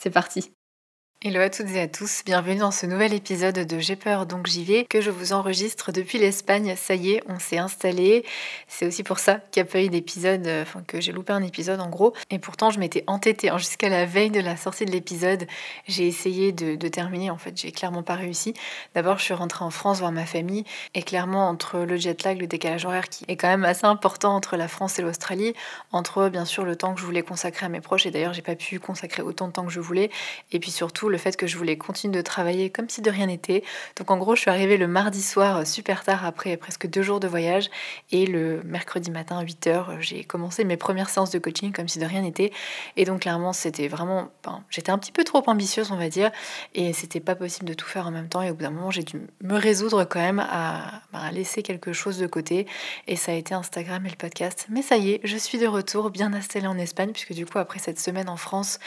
C'est parti Hello à toutes et à tous, bienvenue dans ce nouvel épisode de J'ai peur donc j'y vais que je vous enregistre depuis l'Espagne. Ça y est, on s'est installé. C'est aussi pour ça qu'il n'y a pas eu d'épisode, euh, enfin que j'ai loupé un épisode en gros. Et pourtant, je m'étais entêtée hein, jusqu'à la veille de la sortie de l'épisode. J'ai essayé de, terminer, en fait, j'ai clairement pas réussi. D'abord, je suis rentrée en France voir ma famille et clairement, entre le jet lag, le décalage horaire qui est quand même assez important entre la France et l'Australie, entre bien sûr le temps que je voulais consacrer à mes proches et d'ailleurs, j'ai pas pu consacrer autant de temps que je voulais, et puis surtout le fait que je voulais continuer de travailler comme si de rien n'était. Donc en gros, je suis arrivée le mardi soir euh, super tard après presque deux jours de voyage et le mercredi matin à 8h, euh, j'ai commencé mes premières séances de coaching comme si de rien n'était. Et donc clairement, c'était vraiment... j'étais un petit peu trop ambitieuse, on va dire, et c'était pas possible de tout faire en même temps. Et au bout d'un moment, j'ai dû me résoudre quand même à, bah, à laisser quelque chose de côté. Et ça a été Instagram et le podcast. Mais ça y est, je suis de retour, bien installée en Espagne, puisque du coup, après cette semaine en France,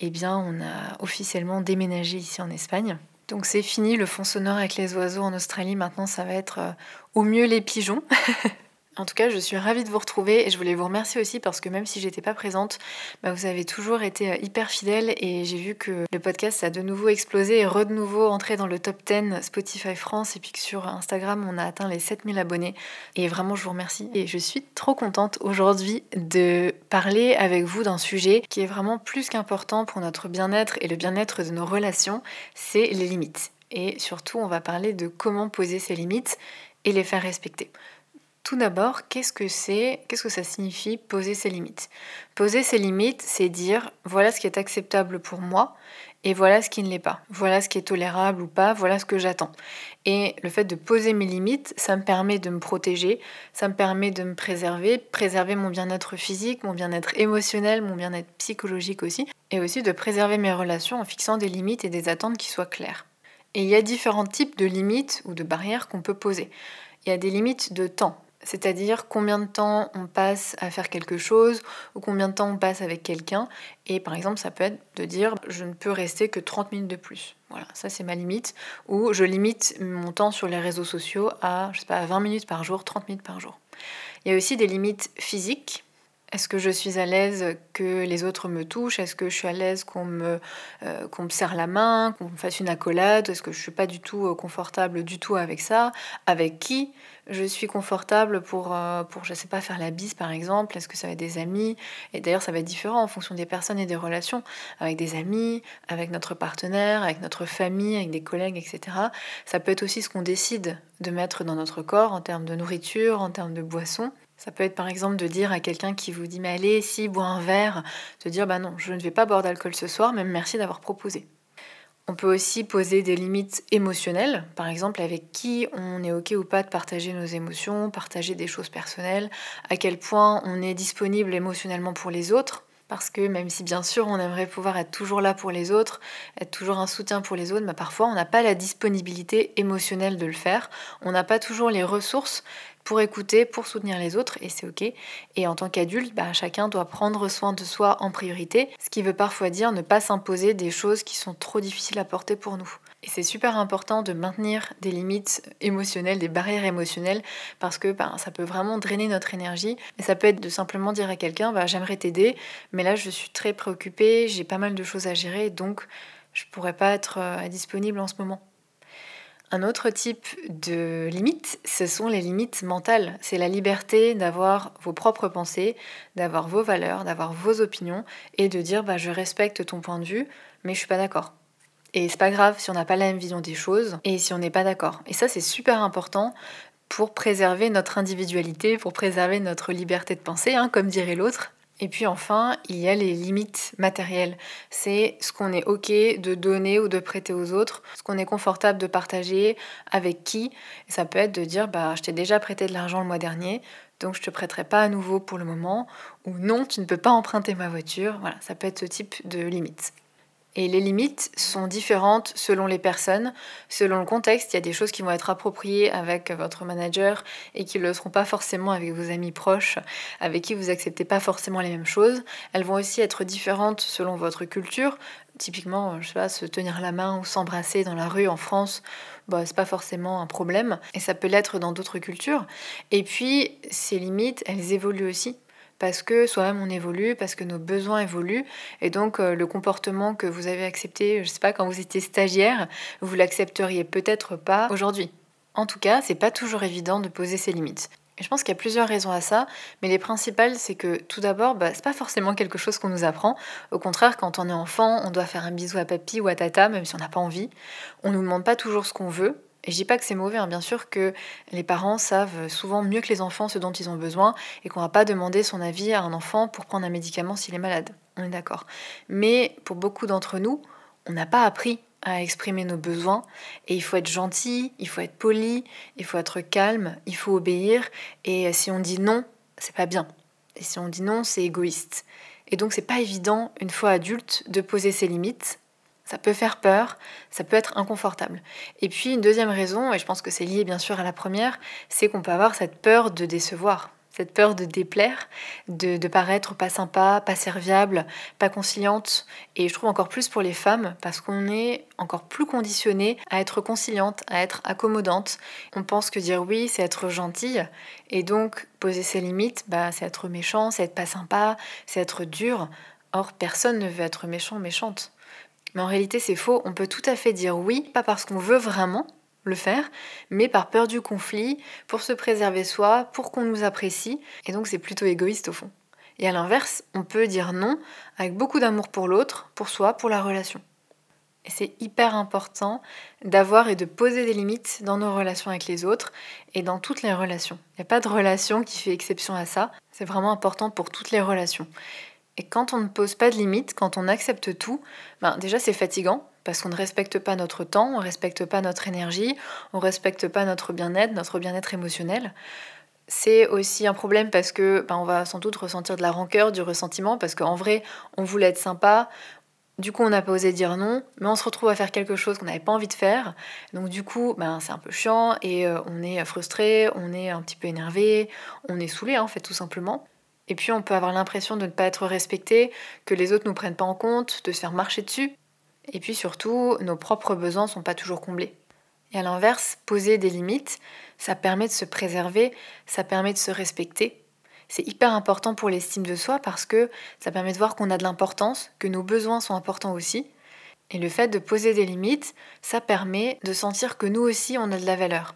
eh bien, on a officiellement déménagé ici en Espagne. Donc c'est fini le fond sonore avec les oiseaux en Australie. Maintenant, ça va être euh, au mieux les pigeons. En tout cas, je suis ravie de vous retrouver et je voulais vous remercier aussi parce que même si j'étais pas présente, bah, vous avez toujours été euh, hyper fidèles et j'ai vu que le podcast a de nouveau explosé et re de nouveau entré dans le top 10 Spotify France et puis que sur Instagram on a atteint les 7000 abonnés. Et vraiment, je vous remercie et je suis trop contente aujourd'hui de parler avec vous d'un sujet qui est vraiment plus qu'important pour notre bien-être et le bien-être de nos relations, c'est les limites. Et surtout, on va parler de comment poser ces limites et les faire respecter. Tout d'abord, qu'est-ce que c'est Qu'est-ce que ça signifie poser ses limites? Poser ses limites, c'est dire voilà ce qui est acceptable pour moi et voilà ce qui ne l'est pas. Voilà ce qui est tolérable ou pas, voilà ce que j'attends. Et le fait de poser mes limites, ça me permet de me protéger, ça me permet de me préserver, préserver mon bien-être physique, mon bien-être émotionnel, mon bien-être psychologique aussi, et aussi de préserver mes relations en fixant des limites et des attentes qui soient claires. Et il y a différents types de limites ou de barrières qu'on peut poser. Il y a des limites de temps c'est-à-dire combien de temps on passe à faire quelque chose ou combien de temps on passe avec quelqu'un. Et par exemple, ça peut être de dire je ne peux rester que 30 minutes de plus. Voilà, ça c'est ma limite. Ou je limite mon temps sur les réseaux sociaux à, je sais pas, 20 minutes par jour, 30 minutes par jour. Il y a aussi des limites physiques. Est-ce que je suis à l'aise que les autres me touchent? Est-ce que je suis à l'aise qu'on me, euh, me serre la main, qu'on me fasse une accolade? Est-ce que je suis pas du tout euh, confortable du tout avec ça? Avec qui je suis confortable pour, euh, pour, je sais pas, faire la bise par exemple? Est-ce que ça va être des amis? Et d'ailleurs, ça va être différent en fonction des personnes et des relations. Avec des amis, avec notre partenaire, avec notre famille, avec des collègues, etc. Ça peut être aussi ce qu'on décide de mettre dans notre corps en termes de nourriture, en termes de boisson. Ça peut être par exemple de dire à quelqu'un qui vous dit mais allez, si, bois un verre, de dire bah non, je ne vais pas boire d'alcool ce soir, même merci d'avoir proposé. On peut aussi poser des limites émotionnelles, par exemple avec qui on est ok ou pas de partager nos émotions, partager des choses personnelles, à quel point on est disponible émotionnellement pour les autres. Parce que même si bien sûr on aimerait pouvoir être toujours là pour les autres, être toujours un soutien pour les autres, mais parfois on n'a pas la disponibilité émotionnelle de le faire, on n'a pas toujours les ressources pour écouter, pour soutenir les autres, et c'est ok. Et en tant qu'adulte, bah, chacun doit prendre soin de soi en priorité, ce qui veut parfois dire ne pas s'imposer des choses qui sont trop difficiles à porter pour nous. Et c'est super important de maintenir des limites émotionnelles, des barrières émotionnelles, parce que bah, ça peut vraiment drainer notre énergie. Et ça peut être de simplement dire à quelqu'un, bah, j'aimerais t'aider, mais là je suis très préoccupée, j'ai pas mal de choses à gérer, donc je pourrais pas être euh, disponible en ce moment. Un autre type de limite, ce sont les limites mentales. C'est la liberté d'avoir vos propres pensées, d'avoir vos valeurs, d'avoir vos opinions et de dire bah, je respecte ton point de vue, mais je suis pas d'accord. Et c'est pas grave si on n'a pas la même vision des choses et si on n'est pas d'accord. Et ça, c'est super important pour préserver notre individualité, pour préserver notre liberté de penser, hein, comme dirait l'autre. Et puis enfin, il y a les limites matérielles. C'est ce qu'on est OK de donner ou de prêter aux autres, ce qu'on est confortable de partager, avec qui. ça peut être de dire bah, Je t'ai déjà prêté de l'argent le mois dernier, donc je te prêterai pas à nouveau pour le moment. Ou non, tu ne peux pas emprunter ma voiture. Voilà, ça peut être ce type de limite. Et les limites sont différentes selon les personnes, selon le contexte. Il y a des choses qui vont être appropriées avec votre manager et qui ne le seront pas forcément avec vos amis proches, avec qui vous acceptez pas forcément les mêmes choses. Elles vont aussi être différentes selon votre culture. Typiquement, je sais pas, se tenir la main ou s'embrasser dans la rue en France, bah, c'est pas forcément un problème. Et ça peut l'être dans d'autres cultures. Et puis, ces limites, elles évoluent aussi parce que soi-même on évolue, parce que nos besoins évoluent, et donc euh, le comportement que vous avez accepté, je sais pas, quand vous étiez stagiaire, vous l'accepteriez peut-être pas aujourd'hui. En tout cas, c'est pas toujours évident de poser ses limites. Et je pense qu'il y a plusieurs raisons à ça, mais les principales, c'est que tout d'abord, bah, c'est pas forcément quelque chose qu'on nous apprend. Au contraire, quand on est enfant, on doit faire un bisou à papy ou à tata, même si on n'a pas envie. On nous demande pas toujours ce qu'on veut, et je dis pas que c'est mauvais, hein. bien sûr que les parents savent souvent mieux que les enfants ce dont ils ont besoin et qu'on va pas demander son avis à un enfant pour prendre un médicament s'il est malade. On est d'accord. Mais pour beaucoup d'entre nous, on n'a pas appris à exprimer nos besoins et il faut être gentil, il faut être poli, il faut être calme, il faut obéir et si on dit non, c'est pas bien. Et si on dit non, c'est égoïste. Et donc c'est pas évident une fois adulte de poser ses limites ça peut faire peur, ça peut être inconfortable. Et puis une deuxième raison, et je pense que c'est lié bien sûr à la première, c'est qu'on peut avoir cette peur de décevoir, cette peur de déplaire, de, paraître pas sympa, pas serviable, pas conciliante. Et je trouve encore plus pour les femmes, parce qu'on est encore plus conditionné à être conciliante, à être accommodante. On pense que dire oui, c'est être gentille, et donc poser ses limites, bah, c'est être méchant, c'est être pas sympa, c'est être dur. Or, personne ne veut être méchant, méchante. Mais en réalité, c'est faux. On peut tout à fait dire oui, pas parce qu'on veut vraiment le faire, mais par peur du conflit, pour se préserver soi, pour qu'on nous apprécie. Et donc, c'est plutôt égoïste au fond. Et à l'inverse, on peut dire non avec beaucoup d'amour pour l'autre, pour soi, pour la relation. Et c'est hyper important d'avoir et de poser des limites dans nos relations avec les autres et dans toutes les relations. Il n'y a pas de relation qui fait exception à ça. C'est vraiment important pour toutes les relations. Et quand on ne pose pas de limites, quand on accepte tout, ben déjà c'est fatigant parce qu'on ne respecte pas notre temps, on ne respecte pas notre énergie, on ne respecte pas notre bien-être, notre bien-être émotionnel. C'est aussi un problème parce que ben on va sans doute ressentir de la rancœur, du ressentiment, parce qu'en vrai, on voulait être sympa, du coup, on n'a pas osé dire non, mais on se retrouve à faire quelque chose qu'on n'avait pas envie de faire. Donc du coup, ben, c'est un peu chiant et euh, on est frustré, on est un petit peu énervé, on est saoulé en fait tout simplement. Et puis on peut avoir l'impression de ne pas être respecté, que les autres ne nous prennent pas en compte, de se faire marcher dessus. Et puis surtout, nos propres besoins ne sont pas toujours comblés. Et à l'inverse, poser des limites, ça permet de se préserver, ça permet de se respecter. C'est hyper important pour l'estime de soi parce que ça permet de voir qu'on a de l'importance, que nos besoins sont importants aussi. Et le fait de poser des limites, ça permet de sentir que nous aussi, on a de la valeur.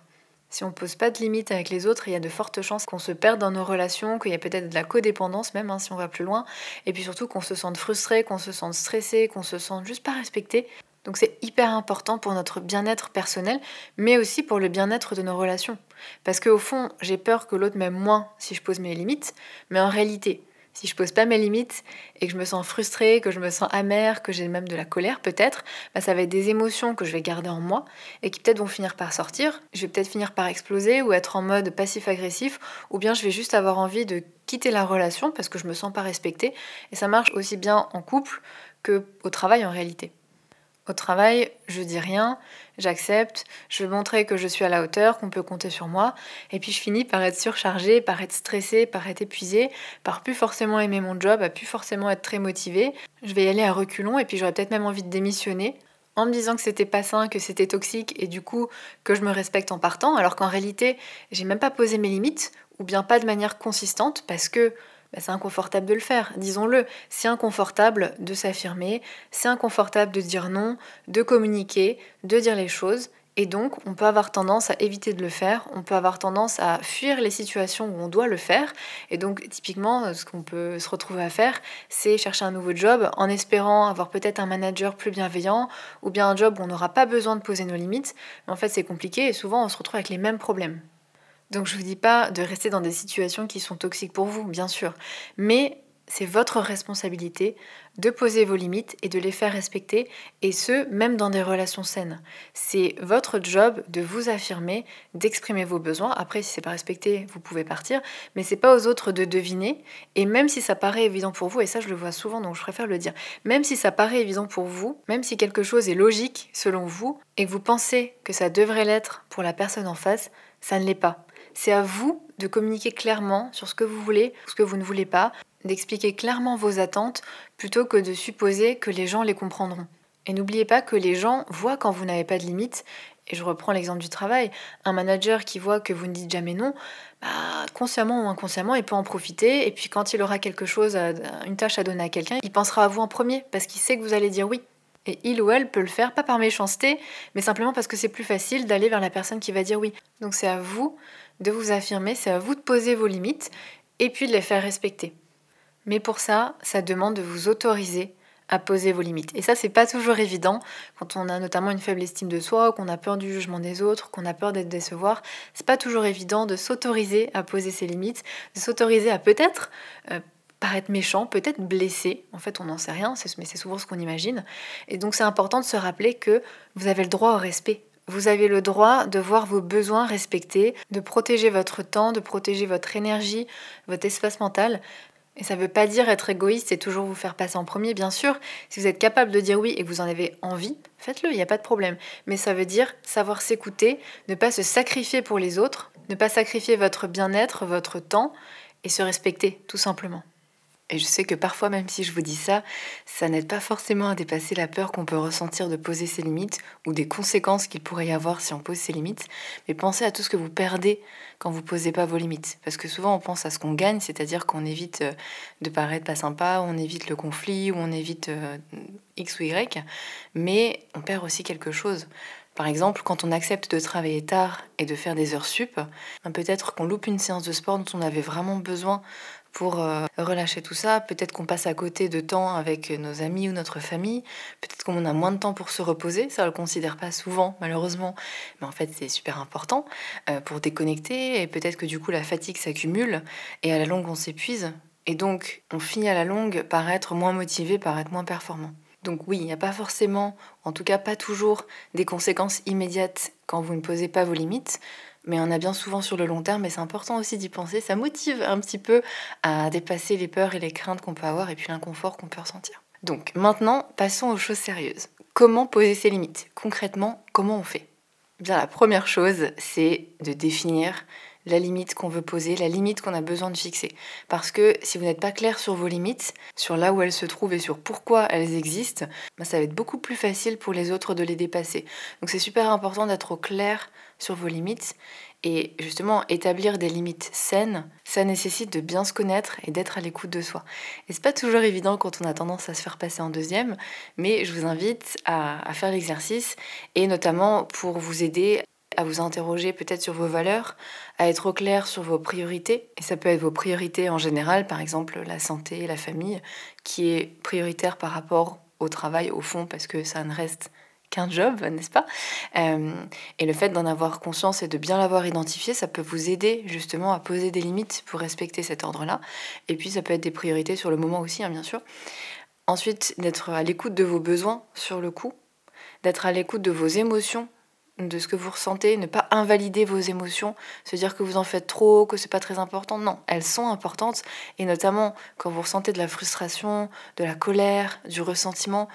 Si on ne pose pas de limites avec les autres, il y a de fortes chances qu'on se perde dans nos relations, qu'il y a peut-être de la codépendance même hein, si on va plus loin, et puis surtout qu'on se sente frustré, qu'on se sente stressé, qu'on se sente juste pas respecté. Donc c'est hyper important pour notre bien-être personnel, mais aussi pour le bien-être de nos relations. Parce qu'au fond, j'ai peur que l'autre m'aime moins si je pose mes limites, mais en réalité, si je pose pas mes limites et que je me sens frustrée, que je me sens amère, que j'ai même de la colère peut-être, bah ça va être des émotions que je vais garder en moi et qui peut-être vont finir par sortir. Je vais peut-être finir par exploser ou être en mode passif-agressif, ou bien je vais juste avoir envie de quitter la relation parce que je me sens pas respectée. Et ça marche aussi bien en couple que au travail en réalité. Au travail, je dis rien, j'accepte, je veux montrer que je suis à la hauteur, qu'on peut compter sur moi, et puis je finis par être surchargée, par être stressée, par être épuisée, par plus forcément aimer mon job, à plus forcément être très motivée. Je vais y aller à reculons, et puis j'aurais peut-être même envie de démissionner, en me disant que c'était pas sain, que c'était toxique, et du coup que je me respecte en partant, alors qu'en réalité, j'ai même pas posé mes limites, ou bien pas de manière consistante, parce que bah, c'est inconfortable de le faire, disons-le. C'est inconfortable de s'affirmer, c'est inconfortable de dire non, de communiquer, de dire les choses. Et donc, on peut avoir tendance à éviter de le faire, on peut avoir tendance à fuir les situations où on doit le faire. Et donc, typiquement, ce qu'on peut se retrouver à faire, c'est chercher un nouveau job en espérant avoir peut-être un manager plus bienveillant ou bien un job où on n'aura pas besoin de poser nos limites. Mais en fait, c'est compliqué et souvent, on se retrouve avec les mêmes problèmes. Donc je vous dis pas de rester dans des situations qui sont toxiques pour vous, bien sûr, mais c'est votre responsabilité de poser vos limites et de les faire respecter, et ce, même dans des relations saines. C'est votre job de vous affirmer, d'exprimer vos besoins. Après, si c'est pas respecté, vous pouvez partir, mais c'est pas aux autres de deviner. Et même si ça paraît évident pour vous, et ça je le vois souvent, donc je préfère le dire, même si ça paraît évident pour vous, même si quelque chose est logique selon vous, et que vous pensez que ça devrait l'être pour la personne en face, ça ne l'est pas. C'est à vous de communiquer clairement sur ce que vous voulez, ce que vous ne voulez pas, d'expliquer clairement vos attentes plutôt que de supposer que les gens les comprendront. Et n'oubliez pas que les gens voient quand vous n'avez pas de limites. Et je reprends l'exemple du travail. Un manager qui voit que vous ne dites jamais non, bah, consciemment ou inconsciemment, il peut en profiter. Et puis quand il aura quelque chose, une tâche à donner à quelqu'un, il pensera à vous en premier parce qu'il sait que vous allez dire oui. Et il ou elle peut le faire, pas par méchanceté, mais simplement parce que c'est plus facile d'aller vers la personne qui va dire oui. Donc c'est à vous de vous affirmer, c'est à vous de poser vos limites et puis de les faire respecter. Mais pour ça, ça demande de vous autoriser à poser vos limites. Et ça, c'est pas toujours évident quand on a notamment une faible estime de soi, qu'on a peur du jugement des autres, qu'on a peur d'être décevoir. C'est pas toujours évident de s'autoriser à poser ses limites, de s'autoriser à peut-être euh, paraître méchant, peut-être blessé. En fait, on n'en sait rien, mais c'est souvent ce qu'on imagine. Et donc, c'est important de se rappeler que vous avez le droit au respect. Vous avez le droit de voir vos besoins respectés, de protéger votre temps, de protéger votre énergie, votre espace mental. Et ça ne veut pas dire être égoïste et toujours vous faire passer en premier, bien sûr. Si vous êtes capable de dire oui et que vous en avez envie, faites-le, il n'y a pas de problème. Mais ça veut dire savoir s'écouter, ne pas se sacrifier pour les autres, ne pas sacrifier votre bien-être, votre temps, et se respecter, tout simplement. Et je sais que parfois, même si je vous dis ça, ça n'aide pas forcément à dépasser la peur qu'on peut ressentir de poser ses limites ou des conséquences qu'il pourrait y avoir si on pose ses limites. Mais pensez à tout ce que vous perdez quand vous posez pas vos limites. Parce que souvent, on pense à ce qu'on gagne, c'est-à-dire qu'on évite euh, de paraître pas sympa, on évite le conflit, ou on évite euh, X ou Y. Mais on perd aussi quelque chose. Par exemple, quand on accepte de travailler tard et de faire des heures sup, ben, peut-être qu'on loupe une séance de sport dont on avait vraiment besoin pour euh, relâcher tout ça. Peut-être qu'on passe à côté de temps avec nos amis ou notre famille. Peut-être qu'on a moins de temps pour se reposer. Ça, on le considère pas souvent, malheureusement. Mais en fait, c'est super important euh, pour déconnecter. Et peut-être que du coup, la fatigue s'accumule. Et à la longue, on s'épuise. Et donc, on finit à la longue par être moins motivé, par être moins performant. Donc oui, il n'y a pas forcément, en tout cas pas toujours, des conséquences immédiates quand vous ne posez pas vos limites mais on a bien souvent sur le long terme, et c'est important aussi d'y penser. Ça motive un petit peu à dépasser les peurs et les craintes qu'on peut avoir et puis l'inconfort qu'on peut ressentir. Donc maintenant, passons aux choses sérieuses. Comment poser ses limites? Concrètement, comment on fait? Bien, la première chose, c'est de définir la limite qu'on veut poser, la limite qu'on a besoin de fixer. Parce que si vous n'êtes pas clair sur vos limites, sur là où elles se trouvent et sur pourquoi elles existent, ben, ça va être beaucoup plus facile pour les autres de les dépasser. Donc c'est super important d'être au clair sur vos limites. Et justement, établir des limites saines, ça nécessite de bien se connaître et d'être à l'écoute de soi. Et c'est pas toujours évident quand on a tendance à se faire passer en deuxième, mais je vous invite à, à faire l'exercice et notamment pour vous aider à vous interroger peut-être sur vos valeurs, à être au clair sur vos priorités. Et ça peut être vos priorités en général, par exemple la santé, la famille, qui est prioritaire par rapport au travail au fond, parce que ça ne reste qu'un job, n'est-ce pas? Euh, Et le fait d'en avoir conscience et de bien l'avoir identifié, ça peut vous aider justement à poser des limites pour respecter cet ordre-là. Et puis ça peut être des priorités sur le moment aussi, hein, bien sûr. Ensuite, d'être à l'écoute de vos besoins sur le coup, d'être à l'écoute de vos émotions de ce que vous ressentez, ne pas invalider vos émotions, se dire que vous en faites trop, que c'est pas très important. Non, elles sont importantes et notamment quand vous ressentez de la frustration, de la colère, du ressentiment,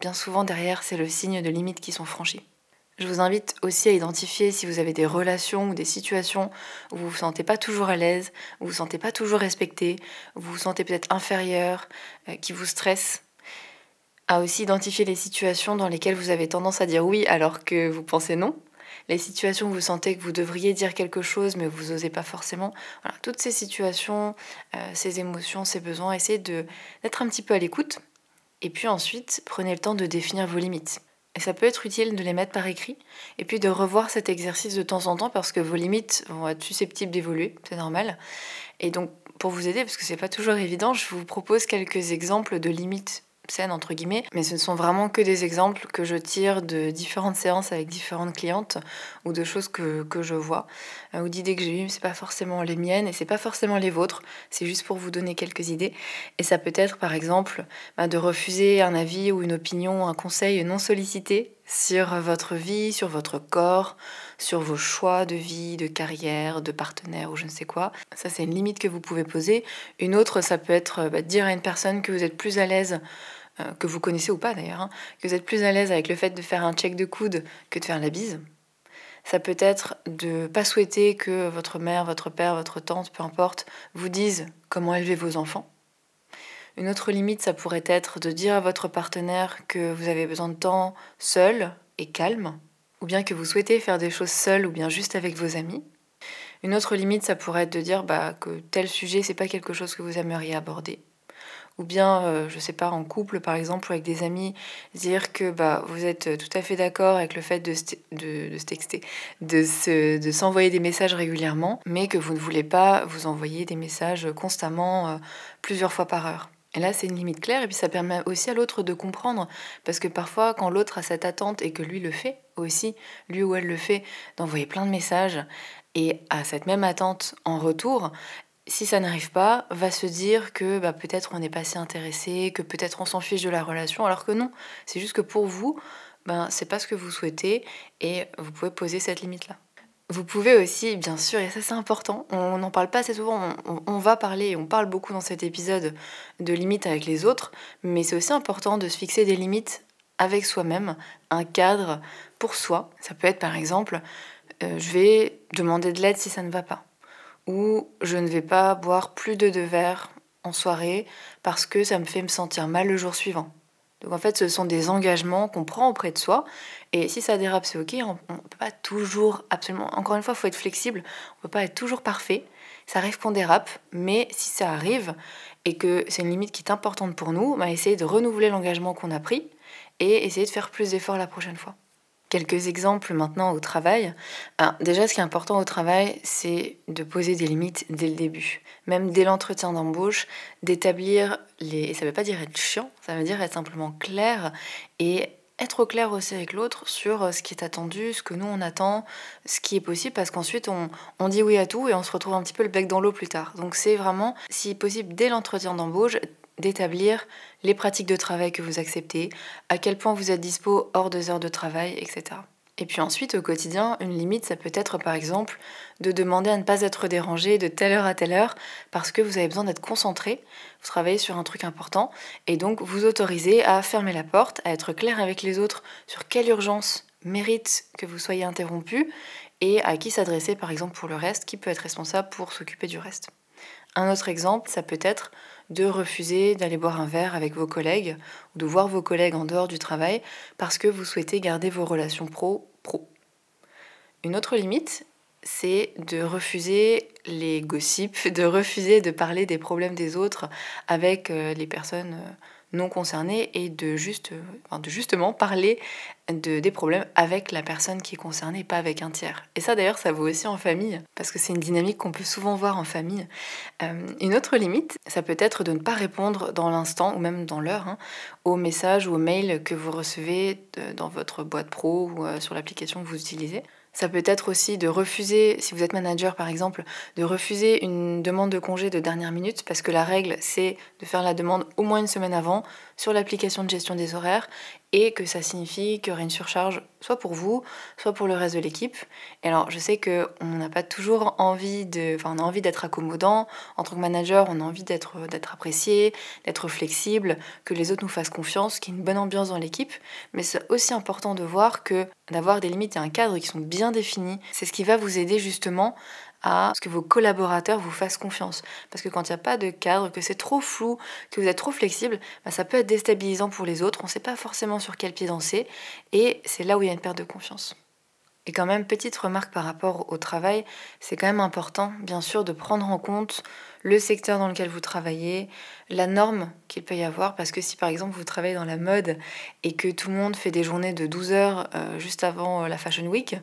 bien souvent derrière c'est le signe de limites qui sont franchies. Je vous invite aussi à identifier si vous avez des relations ou des situations où vous vous sentez pas toujours à l'aise, où vous vous sentez pas toujours respecté, où vous vous sentez peut-être inférieur, euh, qui vous stressent aussi identifier les situations dans lesquelles vous avez tendance à dire oui alors que vous pensez non. Les situations où vous sentez que vous devriez dire quelque chose mais vous n'osez pas forcément. Voilà, toutes ces situations, euh, ces émotions, ces besoins, essayez d'être un petit peu à l'écoute. Et puis ensuite, prenez le temps de définir vos limites. Et ça peut être utile de les mettre par écrit et puis de revoir cet exercice de temps en temps parce que vos limites vont être susceptibles d'évoluer, c'est normal. Et donc, pour vous aider, parce que c'est pas toujours évident, je vous propose quelques exemples de limites saines entre guillemets, mais ce ne sont vraiment que des exemples que je tire de différentes séances avec différentes clientes ou de choses que, que je vois euh, ou d'idées que j'ai eues. C'est pas forcément les miennes et c'est pas forcément les vôtres. C'est juste pour vous donner quelques idées. Et ça peut être par exemple bah, de refuser un avis ou une opinion, un conseil non sollicité sur votre vie, sur votre corps, sur vos choix de vie, de carrière, de partenaire ou je ne sais quoi. Ça, c'est une limite que vous pouvez poser. Une autre, ça peut être bah, dire à une personne que vous êtes plus à l'aise, euh, que vous connaissez ou pas d'ailleurs, hein, que vous êtes plus à l'aise avec le fait de faire un check de coude que de faire la bise. Ça peut être de pas souhaiter que votre mère, votre père, votre tante, peu importe, vous dise comment élever vos enfants. Une autre limite, ça pourrait être de dire à votre partenaire que vous avez besoin de temps seul et calme, ou bien que vous souhaitez faire des choses seul ou bien juste avec vos amis. Une autre limite, ça pourrait être de dire bah, que tel sujet, c'est pas quelque chose que vous aimeriez aborder. Ou bien, euh, je sais pas, en couple par exemple, ou avec des amis, dire que bah, vous êtes tout à fait d'accord avec le fait de, de, de se texter, de s'envoyer des messages régulièrement, mais que vous ne voulez pas vous envoyer des messages constamment, euh, plusieurs fois par heure. Et là, c'est une limite claire, et puis ça permet aussi à l'autre de comprendre, parce que parfois, quand l'autre a cette attente et que lui le fait aussi, lui ou elle le fait, d'envoyer plein de messages, et à cette même attente en retour, si ça n'arrive pas, va se dire que bah, peut-être on n'est pas si intéressé, que peut-être on s'en fiche de la relation, alors que non, c'est juste que pour vous, ben, c'est pas ce que vous souhaitez, et vous pouvez poser cette limite-là. Vous pouvez aussi, bien sûr, et ça c'est important, on n'en parle pas assez souvent, on, va parler, on parle beaucoup dans cet épisode de limites avec les autres, mais c'est aussi important de se fixer des limites avec soi-même, un cadre pour soi. Ça peut être par exemple, euh, je vais demander de l'aide si ça ne va pas, ou je ne vais pas boire plus de deux verres en soirée parce que ça me fait me sentir mal le jour suivant. Donc en fait, ce sont des engagements qu'on prend auprès de soi. Et si ça dérape, c'est ok. On ne peut pas toujours, absolument. Encore une fois, il faut être flexible. On ne peut pas être toujours parfait. Ça arrive qu'on dérape, mais si ça arrive et que c'est une limite qui est importante pour nous, bah, essayer de renouveler l'engagement qu'on a pris et essayer de faire plus d'efforts la prochaine fois. Quelques exemples maintenant au travail. déjà, ce qui est important au travail, c'est de poser des limites dès le début. Même dès l'entretien d'embauche, d'établir les... Et ça ne veut pas dire être chiant, ça veut dire être simplement clair et être au clair aussi avec l'autre sur euh, ce qui est attendu, ce que nous on attend, ce qui est possible, parce qu'ensuite on, on, dit oui à tout et on se retrouve un petit peu le bec dans l'eau plus tard. Donc c'est vraiment, si possible, dès l'entretien d'embauche, d'établir les pratiques de travail que vous acceptez, à quel point vous êtes dispo hors des heures de travail, etc. Et puis ensuite, au quotidien, une limite, ça peut être par exemple de demander à ne pas être dérangé de telle heure à telle heure parce que vous avez besoin d'être concentré, vous travaillez sur un truc important, et donc vous autorisez à fermer la porte, à être clair avec les autres sur quelle urgence mérite que vous soyez interrompu et à qui s'adresser par exemple pour le reste, qui peut être responsable pour s'occuper du reste. Un autre exemple, ça peut être de refuser d'aller boire un verre avec vos collègues ou de voir vos collègues en dehors du travail parce que vous souhaitez garder vos relations pro-pro. Une autre limite, c'est de refuser les gossips, de refuser de parler des problèmes des autres avec euh, les personnes euh, non concernés et de, juste, de justement parler de, des problèmes avec la personne qui est concernée, pas avec un tiers. Et ça d'ailleurs, ça vaut aussi en famille, parce que c'est une dynamique qu'on peut souvent voir en famille. Euh, une autre limite, ça peut être de ne pas répondre dans l'instant ou même dans l'heure hein, aux messages ou aux mails que vous recevez dans votre boîte pro ou euh, sur l'application que vous utilisez. Ça peut être aussi de refuser, si vous êtes manager par exemple, de refuser une demande de congé de dernière minute parce que la règle c'est de faire la demande au moins une semaine avant sur l'application de gestion des horaires et que ça signifie qu'il y aurait une surcharge soit pour vous, soit pour le reste de l'équipe. Et alors, je sais qu'on n'a pas toujours envie de, enfin, on a envie d'être accommodant. En tant que manager, on a envie d'être, d'être apprécié, d'être flexible, que les autres nous fassent confiance, qu'il y ait une bonne ambiance dans l'équipe. Mais c'est aussi important de voir que d'avoir des limites et un cadre qui sont bien définis, c'est ce qui va vous aider justement à ce que vos collaborateurs vous fassent confiance. Parce que quand il n'y a pas de cadre, que c'est trop flou, que vous êtes trop flexible, bah, ça peut être déstabilisant pour les autres. On ne sait pas forcément sur quel pied danser. Et c'est là où il y a une perte de confiance. Et quand même, petite remarque par rapport au travail, c'est quand même important, bien sûr, de prendre en compte le secteur dans lequel vous travaillez, la norme qu'il peut y avoir, parce que si par exemple vous travaillez dans la mode et que tout le monde fait des journées de 12 heures euh, juste avant euh, la Fashion Week,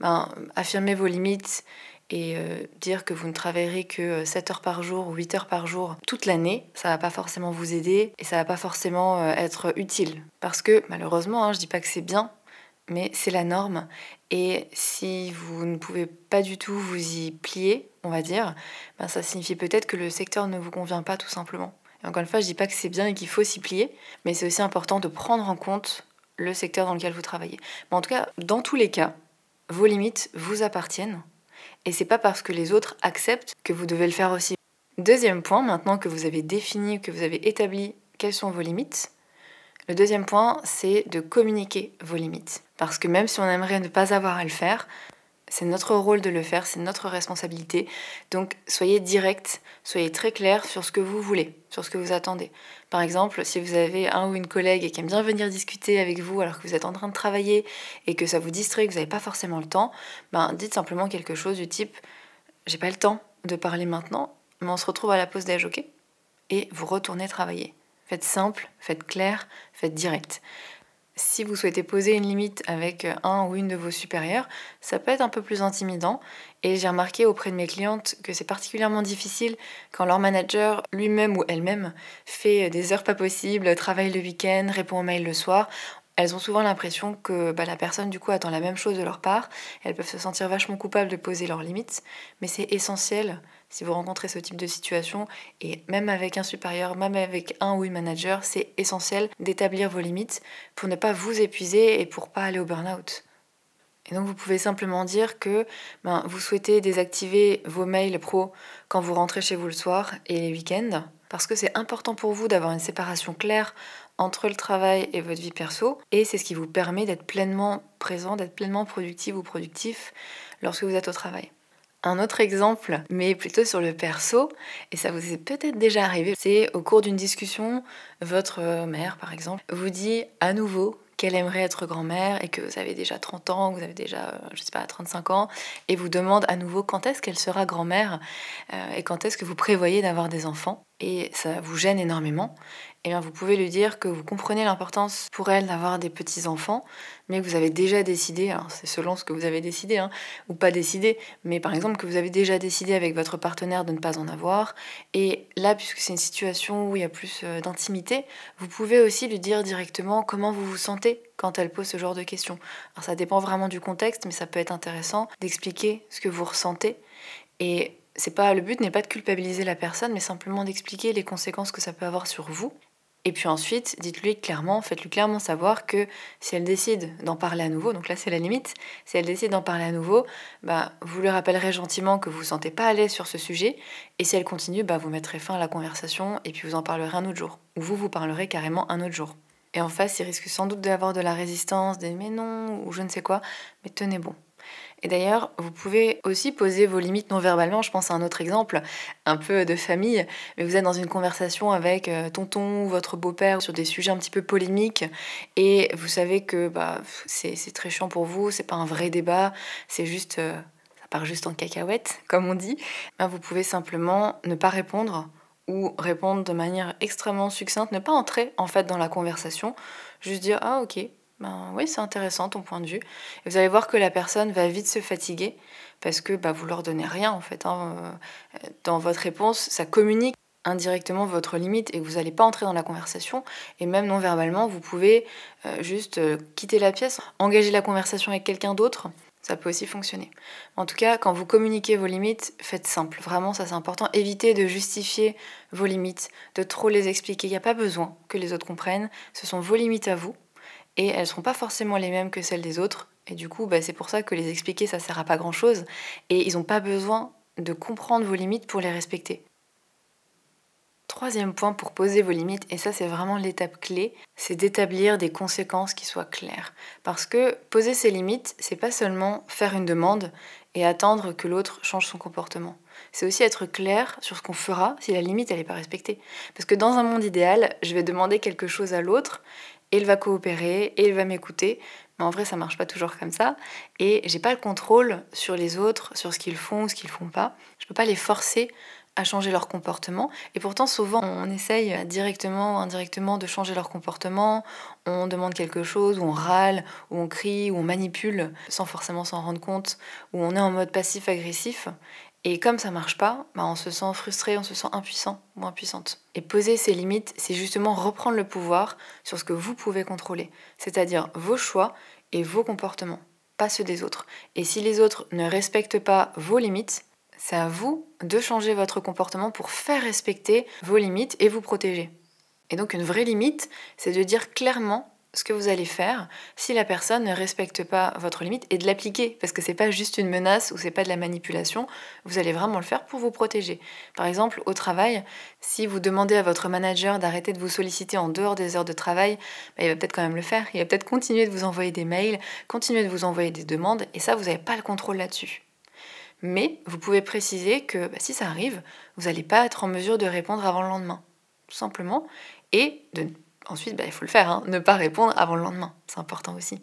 ben, affirmez vos limites et euh, dire que vous ne travaillerez que 7 heures par jour ou 8 heures par jour toute l'année, ça va pas forcément vous aider et ça va pas forcément être utile. Parce que malheureusement, hein, je dis pas que c'est bien, mais c'est la norme. Et si vous ne pouvez pas du tout vous y plier, on va dire, ben ça signifie peut-être que le secteur ne vous convient pas tout simplement. Encore une fois, je dis pas que c'est bien et qu'il faut s'y plier, mais c'est aussi important de prendre en compte le secteur dans lequel vous travaillez. En tout cas, dans tous les cas, vos limites vous appartiennent. Et c'est pas parce que les autres acceptent que vous devez le faire aussi. Deuxième point, maintenant que vous avez défini, que vous avez établi quelles sont vos limites, le deuxième point, c'est de communiquer vos limites. Parce que même si on aimerait ne pas avoir à le faire, c'est notre rôle de le faire, c'est notre responsabilité. Donc soyez direct, soyez très clair sur ce que vous voulez, sur ce que vous attendez. Par exemple, si vous avez un ou une collègue qui aime bien venir discuter avec vous alors que vous êtes en train de travailler et que ça vous distrait, que vous n'avez pas forcément le temps, ben dites simplement quelque chose du type j'ai pas le temps de parler maintenant, mais on se retrouve à la pause déj, ok? Et vous retournez travailler. Faites simple, faites clair, faites direct. Si vous souhaitez poser une limite avec un ou une de vos supérieurs, ça peut être un peu plus intimidant. Et j'ai remarqué auprès de mes clientes que c'est particulièrement difficile quand leur manager lui-même ou elle-même fait des heures pas possibles, travaille le week-end, répond aux mails le soir. Elles ont souvent l'impression que bah, la personne du coup attend la même chose de leur part. Elles peuvent se sentir vachement coupables de poser leurs limites, mais c'est essentiel si vous rencontrez ce type de situation, et même avec un supérieur, même avec un ou une manager, c'est essentiel d'établir vos limites pour ne pas vous épuiser et pour pas aller au burn-out. Et donc vous pouvez simplement dire que ben, vous souhaitez désactiver vos mails pro quand vous rentrez chez vous le soir et les week-ends, parce que c'est important pour vous d'avoir une séparation claire entre le travail et votre vie perso, et c'est ce qui vous permet d'être pleinement présent, d'être pleinement productif ou productif lorsque vous êtes au travail. Un autre exemple, mais plutôt sur le perso, et ça vous est peut-être déjà arrivé, c'est au cours d'une discussion, votre mère par exemple vous dit à nouveau qu'elle aimerait être grand-mère et que vous avez déjà 30 ans, vous avez déjà, euh, je sais pas, 35 ans, et vous demande à nouveau quand est-ce qu'elle sera grand-mère euh, et quand est-ce que vous prévoyez d'avoir des enfants. Et ça vous gêne énormément. Eh bien vous pouvez lui dire que vous comprenez l'importance pour elle d'avoir des petits-enfants, mais que vous avez déjà décidé, alors c'est selon ce que vous avez décidé, hein, ou pas décidé, mais par exemple que vous avez déjà décidé avec votre partenaire de ne pas en avoir, et là, puisque c'est une situation où il y a plus euh, d'intimité, vous pouvez aussi lui dire directement comment vous vous sentez quand elle pose ce genre de questions. Alors ça dépend vraiment du contexte, mais ça peut être intéressant d'expliquer ce que vous ressentez, et c'est pas le but n'est pas de culpabiliser la personne, mais simplement d'expliquer les conséquences que ça peut avoir sur vous et puis ensuite, dites-lui clairement, faites-lui clairement savoir que si elle décide d'en parler à nouveau, donc là c'est la limite, si elle décide d'en parler à nouveau, bah, vous lui rappellerez gentiment que vous vous sentez pas à l'aise sur ce sujet, et si elle continue, bah, vous mettrez fin à la conversation et puis vous en parlerez un autre jour, ou vous vous parlerez carrément un autre jour. Et en face, il risque sans doute d'avoir de la résistance, des mais non, ou je ne sais quoi, mais tenez bon. Et d'ailleurs, vous pouvez aussi poser vos limites non verbalement. Je pense à un autre exemple, un peu de famille, mais vous êtes dans une conversation avec euh, tonton ou votre beau-père sur des sujets un petit peu polémiques et vous savez que bah, c'est très chiant pour vous, c'est pas un vrai débat, c'est juste. Euh, ça part juste en cacahuète, comme on dit. Ben, vous pouvez simplement ne pas répondre ou répondre de manière extrêmement succincte, ne pas entrer en fait dans la conversation, juste dire ah ok, ben oui, c'est intéressant ton point de vue. Et vous allez voir que la personne va vite se fatiguer parce que bah, vous leur donnez rien en fait. Hein. Euh, dans votre réponse, ça communique indirectement votre limite et vous n'allez pas entrer dans la conversation. Et même non verbalement, vous pouvez euh, juste euh, quitter la pièce, engager la conversation avec quelqu'un d'autre. Ça peut aussi fonctionner. En tout cas, quand vous communiquez vos limites, faites simple. Vraiment, ça c'est important. Évitez de justifier vos limites, de trop les expliquer. Il n'y a pas besoin que les autres comprennent. Ce sont vos limites à vous et elles ne seront pas forcément les mêmes que celles des autres. Et du coup, bah, c'est pour ça que les expliquer, ça sert à pas grand-chose. Et ils n'ont pas besoin de comprendre vos limites pour les respecter. Troisième point pour poser vos limites, et ça c'est vraiment l'étape clé, c'est d'établir des conséquences qui soient claires. Parce que poser ses limites, c'est pas seulement faire une demande et attendre que l'autre change son comportement. C'est aussi être clair sur ce qu'on fera si la limite n'est pas respectée. Parce que dans un monde idéal, je vais demander quelque chose à l'autre et il va coopérer et il va m'écouter. Mais en vrai, ça marche pas toujours comme ça. Et j'ai pas le contrôle sur les autres, sur ce qu'ils font ou ce qu'ils font pas. Je peux pas les forcer à changer leur comportement. Et pourtant, souvent, on essaye directement ou indirectement de changer leur comportement. On demande quelque chose, ou on râle, ou on crie, ou on manipule sans forcément s'en rendre compte, ou on est en mode passif-agressif. Et comme ça marche pas, bah on se sent frustré, on se sent impuissant ou impuissante. Et poser ses limites, c'est justement reprendre le pouvoir sur ce que vous pouvez contrôler, c'est-à-dire vos choix et vos comportements, pas ceux des autres. Et si les autres ne respectent pas vos limites, c'est à vous de changer votre comportement pour faire respecter vos limites et vous protéger. Et donc une vraie limite, c'est de dire clairement ce que vous allez faire si la personne ne respecte pas votre limite et de l'appliquer. Parce que c'est pas juste une menace ou c'est pas de la manipulation, vous allez vraiment le faire pour vous protéger. Par exemple, au travail, si vous demandez à votre manager d'arrêter de vous solliciter en dehors des heures de travail, bah, il va peut-être quand même le faire, il va peut-être continuer de vous envoyer des mails, continuer de vous envoyer des demandes et ça vous n'avez pas le contrôle là-dessus. Mais vous pouvez préciser que bah, si ça arrive, vous n'allez pas être en mesure de répondre avant le lendemain, tout simplement, et de ensuite, bah, il faut le faire, hein. ne pas répondre avant le lendemain, c'est important aussi.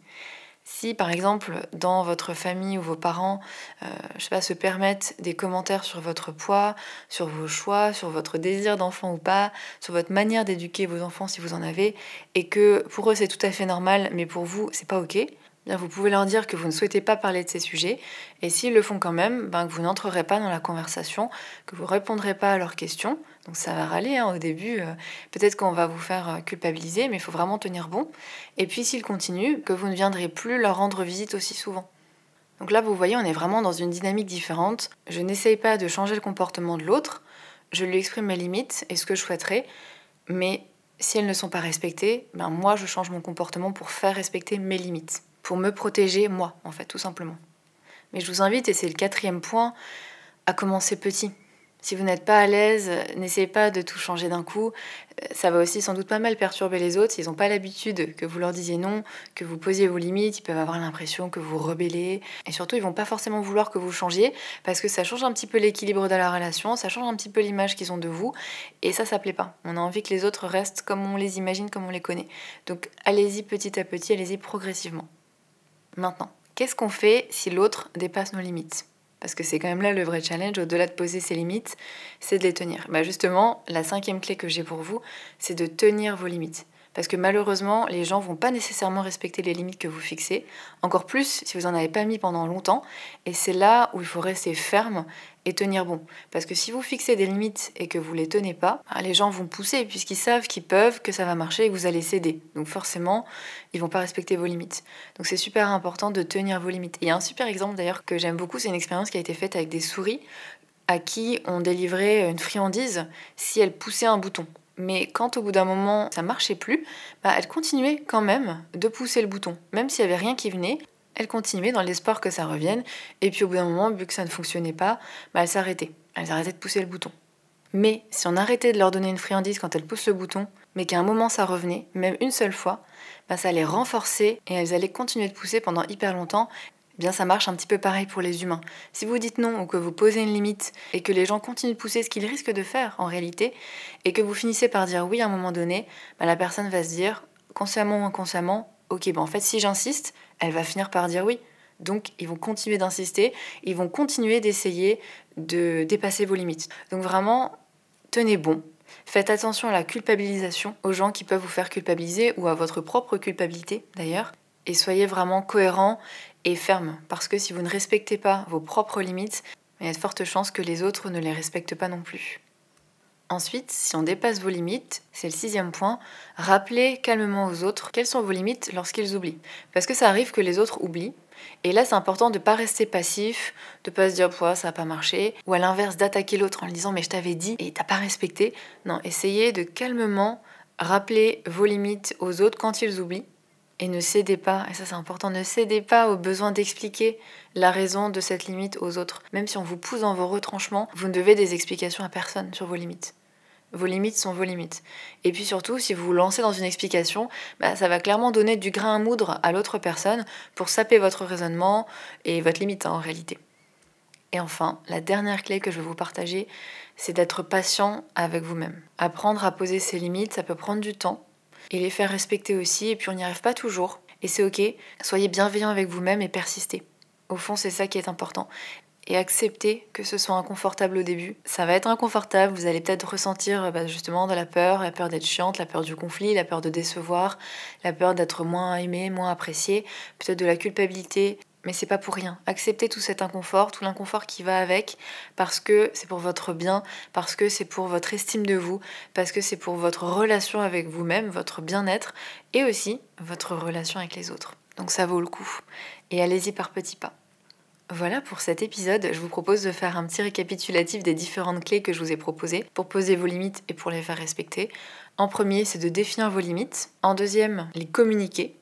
Si par exemple dans votre famille ou vos parents, euh, je sais pas, se permettent des commentaires sur votre poids, sur vos choix, sur votre désir d'enfant ou pas, sur votre manière d'éduquer vos enfants si vous en avez, et que pour eux c'est tout à fait normal, mais pour vous c'est pas ok, vous pouvez leur dire que vous ne souhaitez pas parler de ces sujets, et s'ils le font quand même, ben, que vous n'entrerez pas dans la conversation, que vous répondrez pas à leurs questions. Donc ça va râler hein, au début, euh, peut-être qu'on va vous faire euh, culpabiliser, mais il faut vraiment tenir bon. Et puis s'ils continuent, que vous ne viendrez plus leur rendre visite aussi souvent. Donc là, vous voyez, on est vraiment dans une dynamique différente. Je n'essaye pas de changer le comportement de l'autre, je lui exprime mes limites et ce que je souhaiterais, mais si elles ne sont pas respectées, ben moi je change mon comportement pour faire respecter mes limites pour me protéger moi, en fait, tout simplement. Mais je vous invite, et c'est le quatrième point, à commencer petit. Si vous n'êtes pas à l'aise, n'essayez pas de tout changer d'un coup. Ça va aussi sans doute pas mal perturber les autres. S'ils n'ont pas l'habitude que vous leur disiez non, que vous posiez vos limites, ils peuvent avoir l'impression que vous rebellez. Et surtout, ils vont pas forcément vouloir que vous changiez parce que ça change un petit peu l'équilibre de la relation, ça change un petit peu l'image qu'ils ont de vous. Et ça, ça plaît pas. On a envie que les autres restent comme on les imagine, comme on les connaît. Donc allez-y petit à petit, allez-y progressivement. Maintenant, qu'est-ce qu'on fait si l'autre dépasse nos limites? Parce que c'est quand même là le vrai challenge, au-delà de poser ses limites, c'est de les tenir. Bah justement, la cinquième clé que j'ai pour vous, c'est de tenir vos limites. Parce que malheureusement, les gens vont pas nécessairement respecter les limites que vous fixez, encore plus si vous n'en avez pas mis pendant longtemps. Et c'est là où il faut rester ferme et tenir bon. Parce que si vous fixez des limites et que vous les tenez pas, bah, les gens vont pousser puisqu'ils savent qu'ils peuvent, que ça va marcher et que vous allez céder. Donc forcément, ils vont pas respecter vos limites. Donc c'est super important de tenir vos limites. il y a un super exemple d'ailleurs que j'aime beaucoup, c'est une expérience qui a été faite avec des souris à qui on délivrait une friandise si elles poussaient un bouton. Mais quand au bout d'un moment ça marchait plus, bah, elle continuait quand même de pousser le bouton. Même s'il n'y avait rien qui venait, elle continuait dans l'espoir que ça revienne. Et puis au bout d'un moment, vu que ça ne fonctionnait pas, bah, elle s'arrêtait. Elle s'arrêtait de pousser le bouton. Mais si on arrêtait de leur donner une friandise quand elles poussent le bouton, mais qu'à un moment ça revenait, même une seule fois, bah, ça allait renforcer et elles allaient continuer de pousser pendant hyper longtemps bien ça marche un petit peu pareil pour les humains. Si vous dites non ou que vous posez une limite et que les gens continuent de pousser ce qu'ils risquent de faire en réalité, et que vous finissez par dire oui à un moment donné, bah, la personne va se dire, consciemment ou inconsciemment, ok, bah en fait si j'insiste, elle va finir par dire oui. Donc ils vont continuer d'insister, ils vont continuer d'essayer de dépasser vos limites. Donc vraiment, tenez bon. Faites attention à la culpabilisation, aux gens qui peuvent vous faire culpabiliser ou à votre propre culpabilité d'ailleurs. Et soyez vraiment cohérent et ferme, parce que si vous ne respectez pas vos propres limites, il y a de fortes chances que les autres ne les respectent pas non plus. Ensuite, si on dépasse vos limites, c'est le sixième point, rappelez calmement aux autres quelles sont vos limites lorsqu'ils oublient. Parce que ça arrive que les autres oublient, et là c'est important de ne pas rester passif, de pas se dire ça n'a pas marché, ou à l'inverse d'attaquer l'autre en lui disant mais je t'avais dit et t'as pas respecté. Non, essayez de calmement rappeler vos limites aux autres quand ils oublient, et ne cédez pas, et ça c'est important, ne cédez pas au besoin d'expliquer la raison de cette limite aux autres. Même si on vous pousse dans vos retranchements, vous ne devez des explications à personne sur vos limites. Vos limites sont vos limites. Et puis surtout, si vous vous lancez dans une explication, bah, ça va clairement donner du grain à moudre à l'autre personne pour saper votre raisonnement et votre limite hein, en réalité. Et enfin, la dernière clé que je vais vous partager, c'est d'être patient avec vous-même. Apprendre à poser ses limites, ça peut prendre du temps, et les faire respecter aussi, et puis on n'y arrive pas toujours. Et c'est ok, soyez bienveillant avec vous-même et persistez. Au fond, c'est ça qui est important. et accepter que ce soit inconfortable au début. Ça va être inconfortable, vous allez peut-être ressentir bah, justement de la peur, la peur d'être chiante, la peur du conflit, la peur de décevoir, la peur d'être moins aimé, moins apprécié, peut-être de la culpabilité, mais c'est pas pour rien. Acceptez tout cet inconfort, tout l'inconfort qui va avec, parce que c'est pour votre bien, parce que c'est pour votre estime de vous, parce que c'est pour votre relation avec vous-même, votre bien-être, et aussi votre relation avec les autres. Donc ça vaut le coup. Et allez-y par petits pas. Voilà pour cet épisode, je vous propose de faire un petit récapitulatif des différentes clés que je vous ai proposées pour poser vos limites et pour les faire respecter. En premier, c'est de définir vos limites. En deuxième, les communiquer.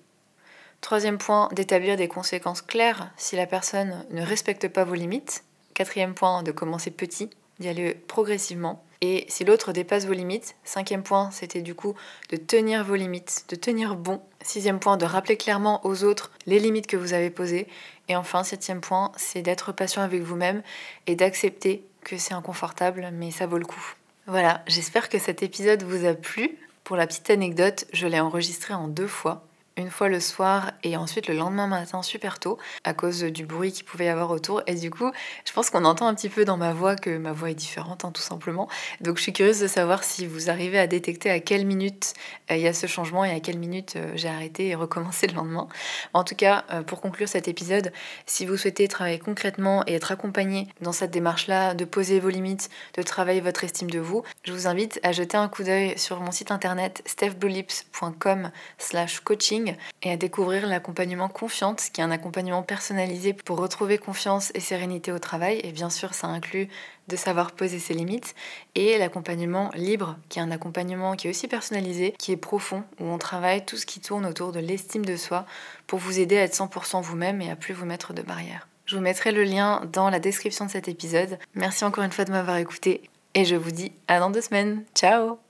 Troisième point, d'établir des conséquences claires si la personne ne respecte pas vos limites. Quatrième point, de commencer petit, d'y aller progressivement. Et si l'autre dépasse vos limites, cinquième point, c'était du coup de tenir vos limites, de tenir bon. Sixième point, de rappeler clairement aux autres les limites que vous avez posées. Et enfin, septième point, c'est d'être patient avec vous-même et d'accepter que c'est inconfortable, mais ça vaut le coup. Voilà, j'espère que cet épisode vous a plu. Pour la petite anecdote, je l'ai enregistré en deux fois une fois le soir et ensuite le lendemain matin super tôt à cause du bruit qu'il pouvait y avoir autour. Et du coup, je pense qu'on entend un petit peu dans ma voix que ma voix est différente, hein, tout simplement. Donc je suis curieuse de savoir si vous arrivez à détecter à quelle minute euh, il y a ce changement et à quelle minute euh, j'ai arrêté et recommencé le lendemain. En tout cas, euh, pour conclure cet épisode, si vous souhaitez travailler concrètement et être accompagné dans cette démarche-là, de poser vos limites, de travailler votre estime de vous, je vous invite à jeter un coup d'œil sur mon site internet stephbluelips.com slash et à découvrir l'accompagnement Confiante, qui est un accompagnement personnalisé pour retrouver confiance et sérénité au travail. Et bien sûr, ça inclut de savoir poser ses limites. Et l'accompagnement Libre, qui est un accompagnement qui est aussi personnalisé, qui est profond, où on travaille tout ce qui tourne autour de l'estime de soi pour vous aider à être 100% vous-même et à plus vous mettre de barrières. Je vous mettrai le lien dans la description de cet épisode. Merci encore une fois de m'avoir écouté et je vous dis à dans deux semaines. Ciao